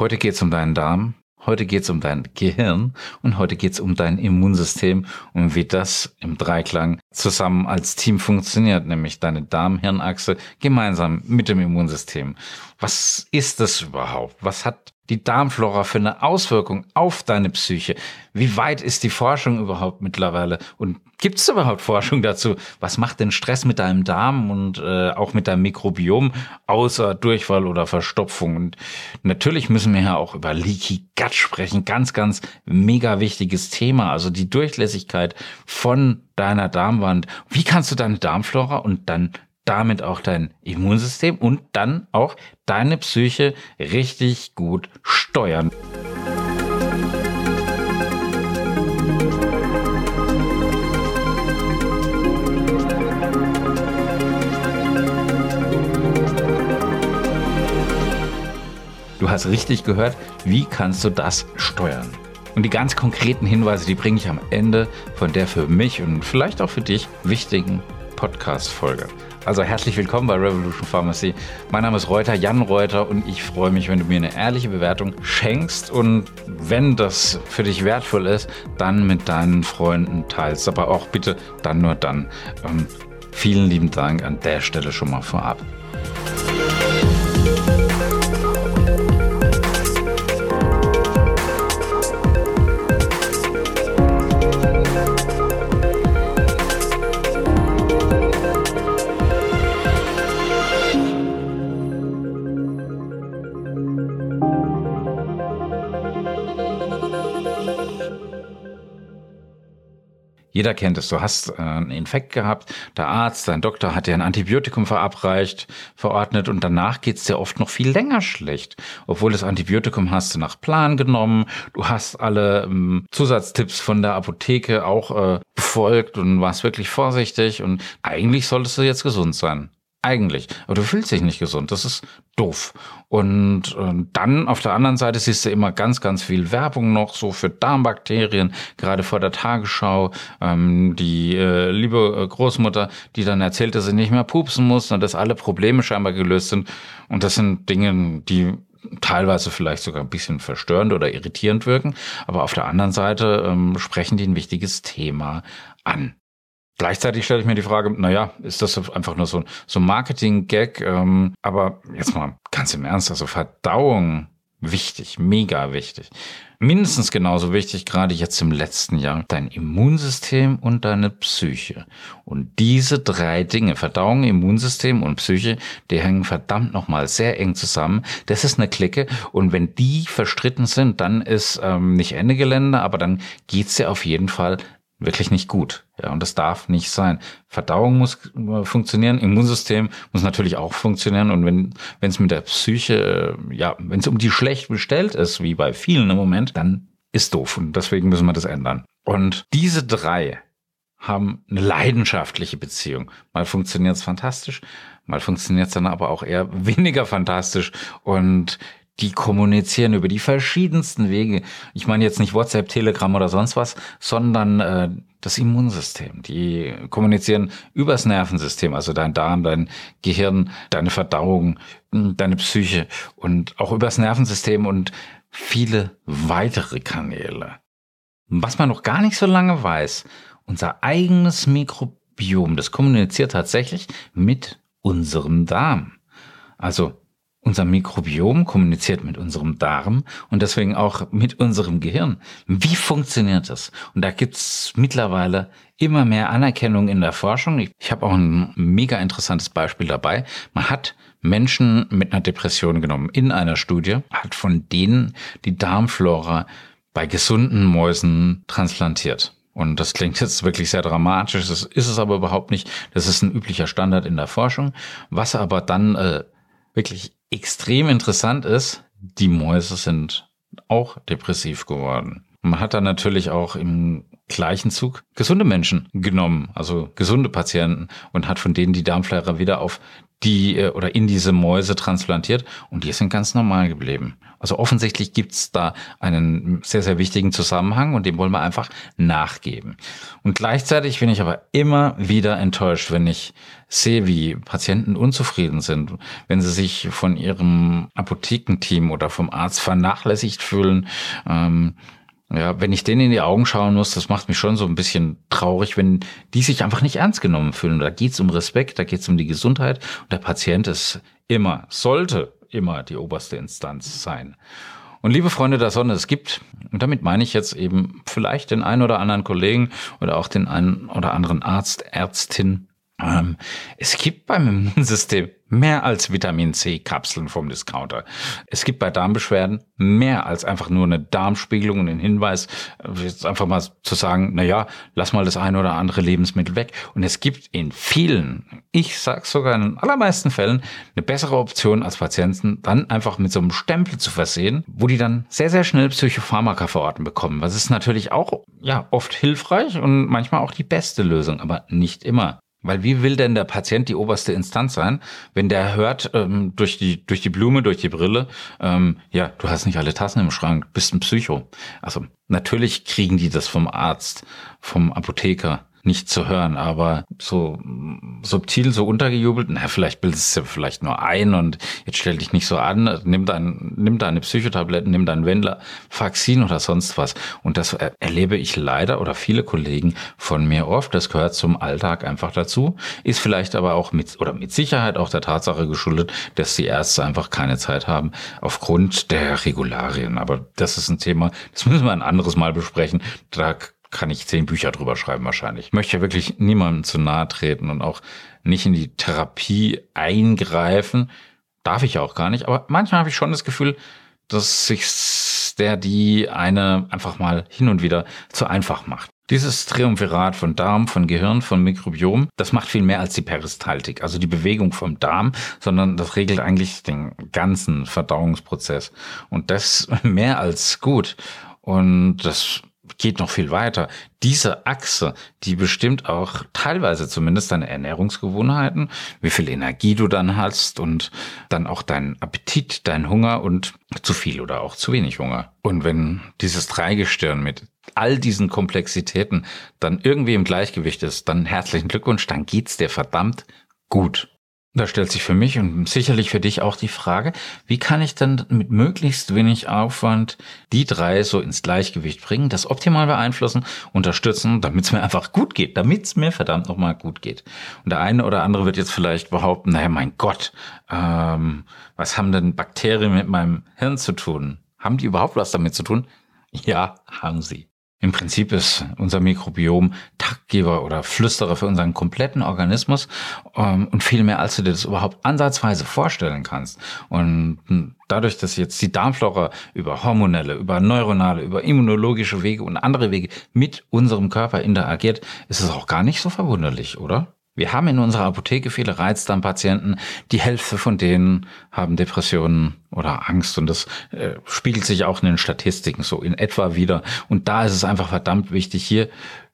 Heute geht es um deinen Darm, heute geht es um dein Gehirn und heute geht es um dein Immunsystem und wie das im Dreiklang zusammen als Team funktioniert, nämlich deine Darm-Hirn-Achse gemeinsam mit dem Immunsystem. Was ist das überhaupt? Was hat die Darmflora für eine Auswirkung auf deine Psyche? Wie weit ist die Forschung überhaupt mittlerweile? Und gibt es überhaupt Forschung dazu? Was macht denn Stress mit deinem Darm und äh, auch mit deinem Mikrobiom außer Durchfall oder Verstopfung? Und natürlich müssen wir ja auch über Leaky Gut sprechen. Ganz, ganz mega wichtiges Thema. Also die Durchlässigkeit von deiner Darmwand. Wie kannst du deine Darmflora und dann damit auch dein Immunsystem und dann auch deine Psyche richtig gut steuern. Du hast richtig gehört, wie kannst du das steuern? Und die ganz konkreten Hinweise, die bringe ich am Ende von der für mich und vielleicht auch für dich wichtigen Podcast-Folge. Also herzlich willkommen bei Revolution Pharmacy. Mein Name ist Reuter, Jan Reuter und ich freue mich, wenn du mir eine ehrliche Bewertung schenkst und wenn das für dich wertvoll ist, dann mit deinen Freunden teilst. Aber auch bitte dann nur dann. Ähm, vielen lieben Dank an der Stelle schon mal vorab. Jeder kennt es. Du hast äh, einen Infekt gehabt, der Arzt, dein Doktor hat dir ein Antibiotikum verabreicht, verordnet und danach geht es dir oft noch viel länger schlecht. Obwohl das Antibiotikum hast du nach Plan genommen, du hast alle ähm, Zusatztipps von der Apotheke auch äh, befolgt und warst wirklich vorsichtig und eigentlich solltest du jetzt gesund sein. Eigentlich. Aber du fühlst dich nicht gesund. Das ist doof. Und äh, dann auf der anderen Seite siehst du immer ganz, ganz viel Werbung noch so für Darmbakterien, gerade vor der Tagesschau. Ähm, die äh, liebe äh, Großmutter, die dann erzählt, dass sie nicht mehr pupsen muss und dass alle Probleme scheinbar gelöst sind. Und das sind Dinge, die teilweise vielleicht sogar ein bisschen verstörend oder irritierend wirken. Aber auf der anderen Seite ähm, sprechen die ein wichtiges Thema an. Gleichzeitig stelle ich mir die Frage, naja, ist das einfach nur so, so ein Marketing-Gag? Ähm, aber jetzt mal ganz im Ernst, also Verdauung, wichtig, mega wichtig. Mindestens genauso wichtig, gerade jetzt im letzten Jahr, dein Immunsystem und deine Psyche. Und diese drei Dinge, Verdauung, Immunsystem und Psyche, die hängen verdammt nochmal sehr eng zusammen. Das ist eine Clique. Und wenn die verstritten sind, dann ist ähm, nicht Ende Gelände, aber dann geht's ja auf jeden Fall wirklich nicht gut. Ja, und das darf nicht sein. Verdauung muss äh, funktionieren, Immunsystem muss natürlich auch funktionieren. Und wenn wenn es mit der Psyche, äh, ja, wenn es um die schlecht bestellt ist, wie bei vielen im Moment, dann ist doof. Und deswegen müssen wir das ändern. Und diese drei haben eine leidenschaftliche Beziehung. Mal funktioniert es fantastisch, mal funktioniert es dann aber auch eher weniger fantastisch. Und die kommunizieren über die verschiedensten Wege. Ich meine jetzt nicht WhatsApp, Telegram oder sonst was, sondern äh, das Immunsystem. Die kommunizieren übers Nervensystem, also dein Darm, dein Gehirn, deine Verdauung, deine Psyche und auch übers Nervensystem und viele weitere Kanäle. Was man noch gar nicht so lange weiß, unser eigenes Mikrobiom, das kommuniziert tatsächlich mit unserem Darm. Also unser Mikrobiom kommuniziert mit unserem Darm und deswegen auch mit unserem Gehirn. Wie funktioniert das? Und da gibt's mittlerweile immer mehr Anerkennung in der Forschung. Ich, ich habe auch ein mega interessantes Beispiel dabei. Man hat Menschen mit einer Depression genommen in einer Studie, hat von denen die Darmflora bei gesunden Mäusen transplantiert. Und das klingt jetzt wirklich sehr dramatisch, das ist es aber überhaupt nicht. Das ist ein üblicher Standard in der Forschung. Was aber dann äh, wirklich extrem interessant ist, die Mäuse sind auch depressiv geworden. Man hat dann natürlich auch im gleichen Zug gesunde Menschen genommen, also gesunde Patienten und hat von denen die Darmflora wieder auf die äh, oder in diese Mäuse transplantiert und die sind ganz normal geblieben. Also offensichtlich gibt's da einen sehr, sehr wichtigen Zusammenhang und dem wollen wir einfach nachgeben. Und gleichzeitig bin ich aber immer wieder enttäuscht, wenn ich sehe, wie Patienten unzufrieden sind, wenn sie sich von ihrem Apothekenteam oder vom Arzt vernachlässigt fühlen. Ähm, ja, wenn ich denen in die Augen schauen muss, das macht mich schon so ein bisschen traurig, wenn die sich einfach nicht ernst genommen fühlen. Da geht's um Respekt, da geht's um die Gesundheit und der Patient ist immer, sollte immer die oberste Instanz sein. Und liebe Freunde der Sonne, es gibt, und damit meine ich jetzt eben vielleicht den einen oder anderen Kollegen oder auch den einen oder anderen Arzt, Ärztin, ähm, es gibt beim Immunsystem mehr als Vitamin C-Kapseln vom Discounter. Es gibt bei Darmbeschwerden mehr als einfach nur eine Darmspiegelung und einen Hinweis, äh, jetzt einfach mal zu sagen, na ja, lass mal das eine oder andere Lebensmittel weg. Und es gibt in vielen, ich sag sogar in den allermeisten Fällen, eine bessere Option als Patienten, dann einfach mit so einem Stempel zu versehen, wo die dann sehr, sehr schnell Psychopharmaka verorten bekommen. Was ist natürlich auch, ja, oft hilfreich und manchmal auch die beste Lösung, aber nicht immer. Weil wie will denn der Patient die oberste Instanz sein, wenn der hört ähm, durch die durch die Blume, durch die Brille, ähm, ja, du hast nicht alle Tassen im Schrank, bist ein Psycho. Also natürlich kriegen die das vom Arzt, vom Apotheker nicht zu hören, aber so subtil, so untergejubelt, na, vielleicht bildest du vielleicht nur ein und jetzt stell dich nicht so an, nimm dein, nimm deine Psychotabletten, nimm dein Wendler, Faxin oder sonst was. Und das erlebe ich leider oder viele Kollegen von mir oft. Das gehört zum Alltag einfach dazu. Ist vielleicht aber auch mit, oder mit Sicherheit auch der Tatsache geschuldet, dass die Ärzte einfach keine Zeit haben aufgrund der Regularien. Aber das ist ein Thema, das müssen wir ein anderes Mal besprechen. Da kann ich zehn Bücher drüber schreiben wahrscheinlich. Ich möchte wirklich niemandem zu nahe treten und auch nicht in die Therapie eingreifen. Darf ich auch gar nicht. Aber manchmal habe ich schon das Gefühl, dass sich der die eine einfach mal hin und wieder zu einfach macht. Dieses Triumvirat von Darm, von Gehirn, von Mikrobiom, das macht viel mehr als die Peristaltik, also die Bewegung vom Darm, sondern das regelt eigentlich den ganzen Verdauungsprozess. Und das mehr als gut. Und das geht noch viel weiter. Diese Achse, die bestimmt auch teilweise zumindest deine Ernährungsgewohnheiten, wie viel Energie du dann hast und dann auch deinen Appetit, dein Hunger und zu viel oder auch zu wenig Hunger. Und wenn dieses Dreigestirn mit all diesen Komplexitäten dann irgendwie im Gleichgewicht ist, dann herzlichen Glückwunsch, dann geht's dir verdammt gut. Da stellt sich für mich und sicherlich für dich auch die Frage, wie kann ich dann mit möglichst wenig Aufwand die drei so ins Gleichgewicht bringen, das optimal beeinflussen, unterstützen, damit es mir einfach gut geht, damit es mir verdammt nochmal gut geht. Und der eine oder andere wird jetzt vielleicht behaupten, naja, mein Gott, ähm, was haben denn Bakterien mit meinem Hirn zu tun? Haben die überhaupt was damit zu tun? Ja, haben sie. Im Prinzip ist unser Mikrobiom Taktgeber oder Flüsterer für unseren kompletten Organismus ähm, und viel mehr, als du dir das überhaupt ansatzweise vorstellen kannst. Und hm, dadurch, dass jetzt die Darmflora über hormonelle, über neuronale, über immunologische Wege und andere Wege mit unserem Körper interagiert, ist es auch gar nicht so verwunderlich, oder? Wir haben in unserer Apotheke viele Reizdarmpatienten. Die Hälfte von denen haben Depressionen oder Angst und das äh, spiegelt sich auch in den Statistiken so in etwa wieder. Und da ist es einfach verdammt wichtig, hier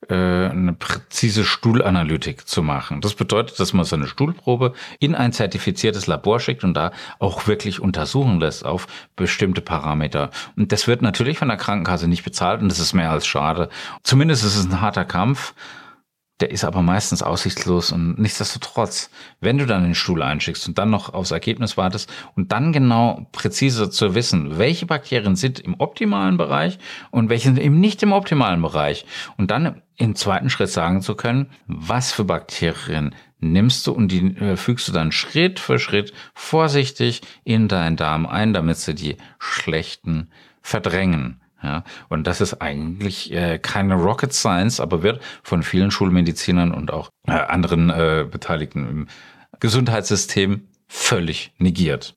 äh, eine präzise Stuhlanalytik zu machen. Das bedeutet, dass man so eine Stuhlprobe in ein zertifiziertes Labor schickt und da auch wirklich untersuchen lässt auf bestimmte Parameter. Und das wird natürlich von der Krankenkasse nicht bezahlt und das ist mehr als schade. Zumindest ist es ein harter Kampf. Der ist aber meistens aussichtslos und nichtsdestotrotz, wenn du dann den Stuhl einschickst und dann noch aufs Ergebnis wartest und dann genau präzise zu wissen, welche Bakterien sind im optimalen Bereich und welche sind eben nicht im optimalen Bereich und dann im zweiten Schritt sagen zu können, was für Bakterien nimmst du und die äh, fügst du dann Schritt für Schritt vorsichtig in deinen Darm ein, damit sie die schlechten verdrängen. Ja, und das ist eigentlich äh, keine Rocket Science, aber wird von vielen Schulmedizinern und auch äh, anderen äh, Beteiligten im Gesundheitssystem völlig negiert.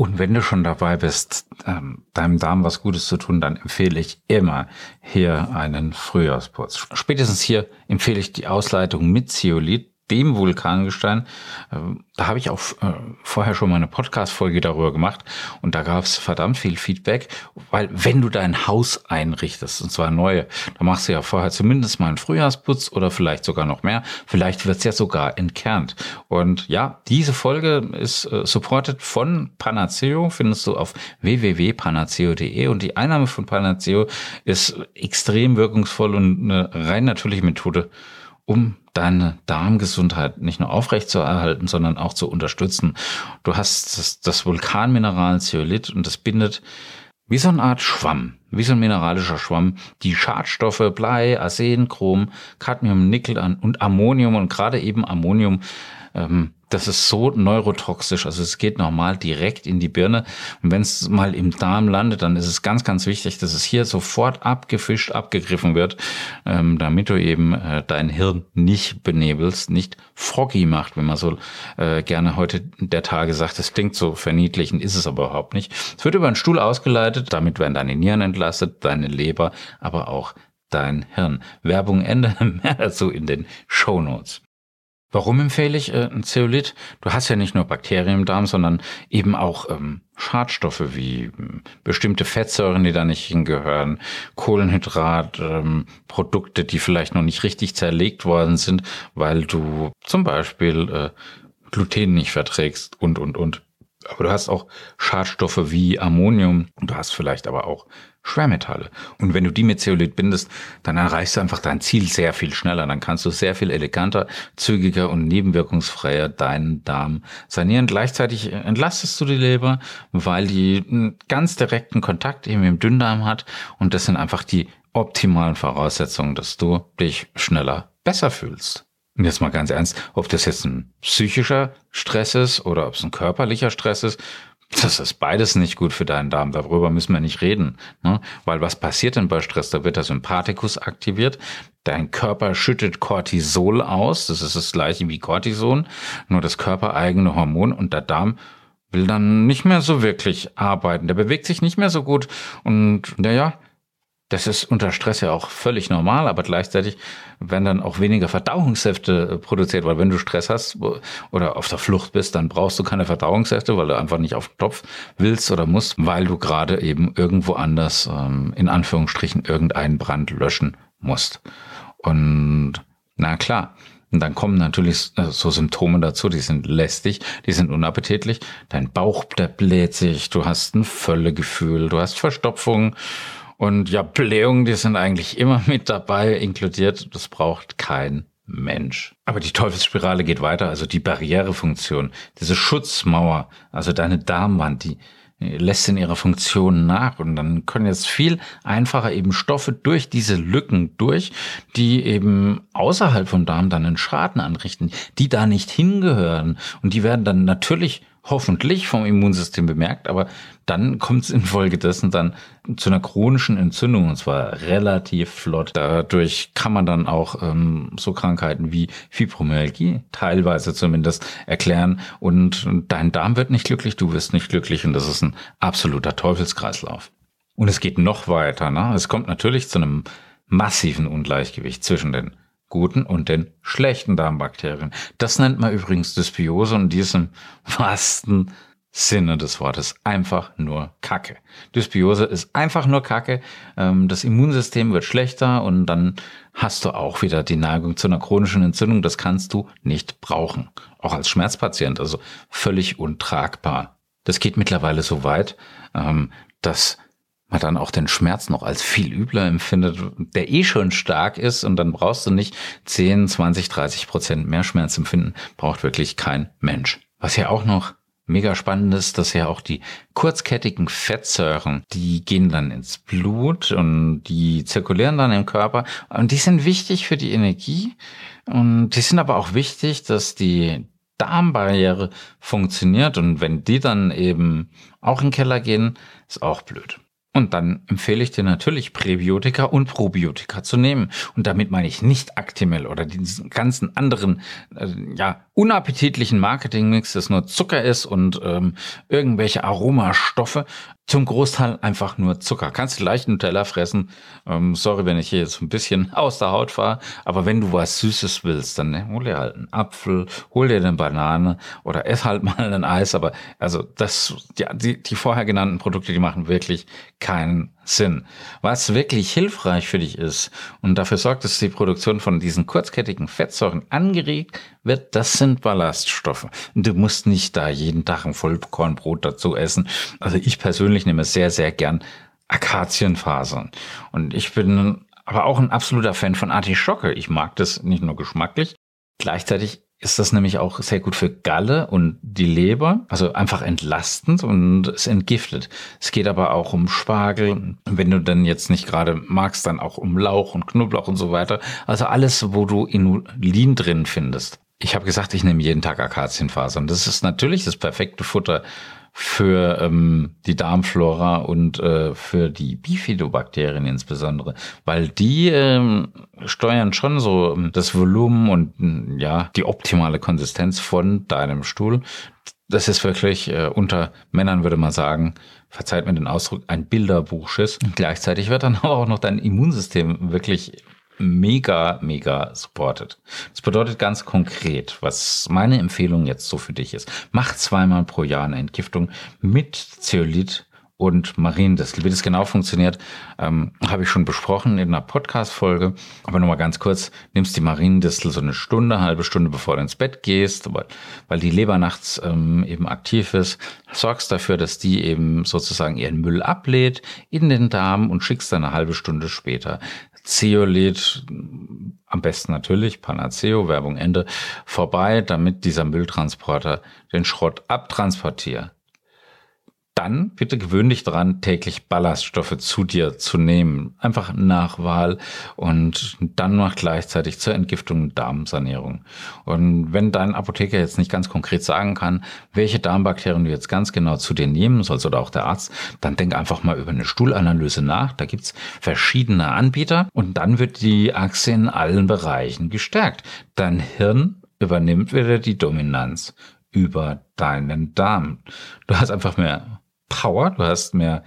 Und wenn du schon dabei bist, ähm, deinem Darm was Gutes zu tun, dann empfehle ich immer hier einen Frühjahrsputz. Spätestens hier empfehle ich die Ausleitung mit Zeolit dem Vulkangestein. Ähm, da habe ich auch äh, vorher schon mal eine Podcast-Folge darüber gemacht und da gab es verdammt viel Feedback, weil wenn du dein Haus einrichtest, und zwar neue, da machst du ja vorher zumindest mal einen Frühjahrsputz oder vielleicht sogar noch mehr, vielleicht wird es ja sogar entkernt. Und ja, diese Folge ist äh, supported von Panaceo, findest du auf www.panaceo.de und die Einnahme von Panaceo ist extrem wirkungsvoll und eine rein natürliche Methode, um deine Darmgesundheit nicht nur aufrechtzuerhalten, sondern auch zu unterstützen. Du hast das, das Vulkanmineral Zeolit und das bindet wie so eine Art Schwamm, wie so ein mineralischer Schwamm, die Schadstoffe Blei, Arsen, Chrom, Cadmium, Nickel und Ammonium und gerade eben Ammonium ähm, das ist so neurotoxisch. Also es geht normal direkt in die Birne. Und wenn es mal im Darm landet, dann ist es ganz, ganz wichtig, dass es hier sofort abgefischt, abgegriffen wird, ähm, damit du eben äh, dein Hirn nicht benebelst, nicht froggy macht, wenn man so äh, gerne heute der Tage sagt. Das klingt so verniedlichend, ist es aber überhaupt nicht. Es wird über einen Stuhl ausgeleitet, damit werden deine Nieren entlastet, deine Leber, aber auch dein Hirn. Werbung Ende, mehr dazu in den Show Notes. Warum empfehle ich äh, ein Zeolit? Du hast ja nicht nur Bakterien im Darm, sondern eben auch ähm, Schadstoffe wie ähm, bestimmte Fettsäuren, die da nicht hingehören, Kohlenhydrat, ähm, Produkte, die vielleicht noch nicht richtig zerlegt worden sind, weil du zum Beispiel äh, Gluten nicht verträgst und, und, und. Aber du hast auch Schadstoffe wie Ammonium. Du hast vielleicht aber auch Schwermetalle. Und wenn du die mit Zeolit bindest, dann erreichst du einfach dein Ziel sehr viel schneller. Dann kannst du sehr viel eleganter, zügiger und nebenwirkungsfreier deinen Darm sanieren. Gleichzeitig entlastest du die Leber, weil die einen ganz direkten Kontakt eben im Dünndarm hat. Und das sind einfach die optimalen Voraussetzungen, dass du dich schneller besser fühlst. Und jetzt mal ganz ernst, ob das jetzt ein psychischer Stress ist oder ob es ein körperlicher Stress ist, das ist beides nicht gut für deinen Darm. Darüber müssen wir nicht reden. Ne? Weil was passiert denn bei Stress? Da wird der Sympathikus aktiviert. Dein Körper schüttet Cortisol aus. Das ist das gleiche wie Cortison, nur das körpereigene Hormon. Und der Darm will dann nicht mehr so wirklich arbeiten. Der bewegt sich nicht mehr so gut. Und naja, das ist unter Stress ja auch völlig normal, aber gleichzeitig werden dann auch weniger Verdauungssäfte äh, produziert, weil wenn du Stress hast oder auf der Flucht bist, dann brauchst du keine Verdauungssäfte, weil du einfach nicht auf den Topf willst oder musst, weil du gerade eben irgendwo anders ähm, in Anführungsstrichen irgendeinen Brand löschen musst. Und na klar, und dann kommen natürlich äh, so Symptome dazu, die sind lästig, die sind unappetitlich. Dein Bauch, der bläht sich, du hast ein Völlegefühl, du hast Verstopfung, und ja, Blähungen, die sind eigentlich immer mit dabei, inkludiert. Das braucht kein Mensch. Aber die Teufelsspirale geht weiter, also die Barrierefunktion, diese Schutzmauer, also deine Darmwand, die lässt in ihrer Funktion nach und dann können jetzt viel einfacher eben Stoffe durch diese Lücken durch, die eben außerhalb vom Darm dann einen Schaden anrichten, die da nicht hingehören und die werden dann natürlich hoffentlich vom Immunsystem bemerkt, aber dann kommt es infolgedessen dann zu einer chronischen Entzündung und zwar relativ flott. Dadurch kann man dann auch ähm, so Krankheiten wie Fibromyalgie teilweise zumindest erklären und dein Darm wird nicht glücklich, du wirst nicht glücklich und das ist ein absoluter Teufelskreislauf. Und es geht noch weiter. Ne? Es kommt natürlich zu einem massiven Ungleichgewicht zwischen den guten und den schlechten Darmbakterien. Das nennt man übrigens Dysbiose und die wahrsten Sinne des Wortes einfach nur Kacke. Dysbiose ist einfach nur Kacke. Ähm, das Immunsystem wird schlechter und dann hast du auch wieder die Neigung zu einer chronischen Entzündung. Das kannst du nicht brauchen. Auch als Schmerzpatient, also völlig untragbar. Das geht mittlerweile so weit, ähm, dass man dann auch den Schmerz noch als viel übler empfindet, der eh schon stark ist und dann brauchst du nicht 10, 20, 30 Prozent mehr Schmerz empfinden, braucht wirklich kein Mensch. Was ja auch noch mega spannend ist, dass ja auch die kurzkettigen Fettsäuren, die gehen dann ins Blut und die zirkulieren dann im Körper und die sind wichtig für die Energie und die sind aber auch wichtig, dass die Darmbarriere funktioniert und wenn die dann eben auch in den Keller gehen, ist auch blöd. Und dann empfehle ich dir natürlich Präbiotika und Probiotika zu nehmen. Und damit meine ich nicht Actimel oder diesen ganzen anderen, äh, ja, unappetitlichen Marketingmix, das nur Zucker ist und ähm, irgendwelche Aromastoffe. Zum Großteil einfach nur Zucker. Kannst du leicht Nutella fressen. Ähm, sorry, wenn ich hier jetzt ein bisschen aus der Haut fahre, aber wenn du was Süßes willst, dann hol dir halt einen Apfel, hol dir eine Banane oder ess halt mal ein Eis. Aber also das, ja, die, die vorher genannten Produkte, die machen wirklich keinen Sinn. Was wirklich hilfreich für dich ist und dafür sorgt, dass die Produktion von diesen kurzkettigen Fettsäuren angeregt wird, das sind Ballaststoffe. Du musst nicht da jeden Tag ein Vollkornbrot dazu essen. Also ich persönlich nehme sehr, sehr gern Akazienfasern. Und ich bin aber auch ein absoluter Fan von Artischocke. Ich mag das nicht nur geschmacklich, gleichzeitig ist das nämlich auch sehr gut für Galle und die Leber, also einfach entlastend und es entgiftet. Es geht aber auch um Spargel, wenn du dann jetzt nicht gerade magst, dann auch um Lauch und Knoblauch und so weiter. Also alles, wo du Inulin drin findest. Ich habe gesagt, ich nehme jeden Tag Akazienfasern. Das ist natürlich das perfekte Futter für ähm, die Darmflora und äh, für die Bifidobakterien insbesondere, weil die ähm, steuern schon so ähm, das Volumen und mm, ja die optimale Konsistenz von deinem Stuhl. Das ist wirklich äh, unter Männern würde man sagen, verzeiht mir den Ausdruck, ein Bilderbuchschiss. Gleichzeitig wird dann aber auch noch dein Immunsystem wirklich mega, mega supported. Das bedeutet ganz konkret, was meine Empfehlung jetzt so für dich ist. Mach zweimal pro Jahr eine Entgiftung mit Zeolit und Mariendistel. Wie das genau funktioniert, ähm, habe ich schon besprochen in einer Podcast-Folge. Aber nochmal ganz kurz, nimmst die Mariendistel so eine Stunde, halbe Stunde, bevor du ins Bett gehst, weil, weil die Leber nachts ähm, eben aktiv ist, sorgst dafür, dass die eben sozusagen ihren Müll ablädt in den Darm und schickst dann eine halbe Stunde später Zeolit, am besten natürlich, Panaceo, Werbung Ende, vorbei, damit dieser Mülltransporter den Schrott abtransportiert dann bitte gewöhn dich dran, täglich Ballaststoffe zu dir zu nehmen. Einfach nach Wahl und dann noch gleichzeitig zur Entgiftung und Darmsanierung. Und wenn dein Apotheker jetzt nicht ganz konkret sagen kann, welche Darmbakterien du jetzt ganz genau zu dir nehmen sollst oder auch der Arzt, dann denk einfach mal über eine Stuhlanalyse nach. Da gibt's verschiedene Anbieter und dann wird die Achse in allen Bereichen gestärkt. Dein Hirn übernimmt wieder die Dominanz über deinen Darm. Du hast einfach mehr Power, du hast mehr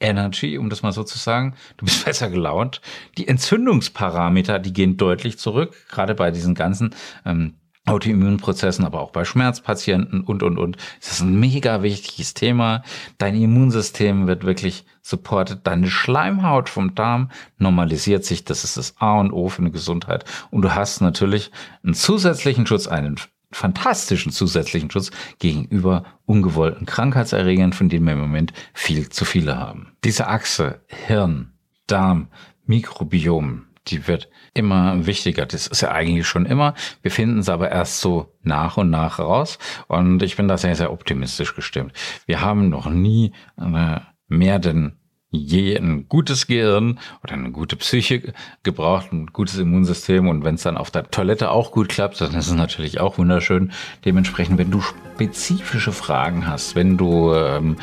Energy, um das mal so zu sagen. Du bist besser gelaunt. Die Entzündungsparameter, die gehen deutlich zurück, gerade bei diesen ganzen ähm, Autoimmunprozessen, aber auch bei Schmerzpatienten und, und, und. Das ist ein mega wichtiges Thema. Dein Immunsystem wird wirklich supportet. Deine Schleimhaut vom Darm normalisiert sich. Das ist das A und O für eine Gesundheit. Und du hast natürlich einen zusätzlichen Schutz, einen fantastischen zusätzlichen Schutz gegenüber ungewollten Krankheitserregern, von denen wir im Moment viel zu viele haben. Diese Achse Hirn, Darm, Mikrobiom, die wird immer wichtiger. Das ist ja eigentlich schon immer. Wir finden es aber erst so nach und nach raus. Und ich bin da sehr, sehr optimistisch gestimmt. Wir haben noch nie äh, mehr denn je ein gutes Gehirn oder eine gute Psyche gebraucht, ein gutes Immunsystem und wenn es dann auf der Toilette auch gut klappt, dann ist es natürlich auch wunderschön. Dementsprechend, wenn du spezifische Fragen hast, wenn du ähm,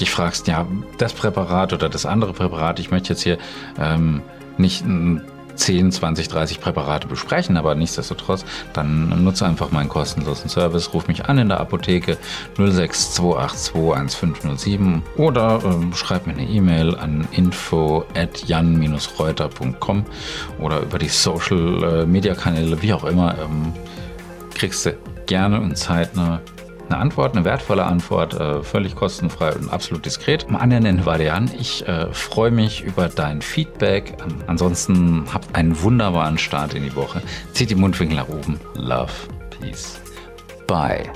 dich fragst, ja, das Präparat oder das andere Präparat, ich möchte jetzt hier ähm, nicht ein 10, 20, 30 Präparate besprechen, aber nichtsdestotrotz, dann nutze einfach meinen kostenlosen Service, ruf mich an in der Apotheke 062821507 oder äh, schreib mir eine E-Mail an info at jan-reuter.com oder über die Social äh, wie auch immer, ähm, kriegst du gerne und zeitnah eine Antwort, eine wertvolle Antwort, äh, völlig kostenfrei und absolut diskret. Am anderen Ende war der Jan. Ich äh, freue mich über dein Feedback. Ansonsten habt einen wunderbaren Start in die Woche. Zieht die Mundwinkel nach oben. Love, Peace. Bye.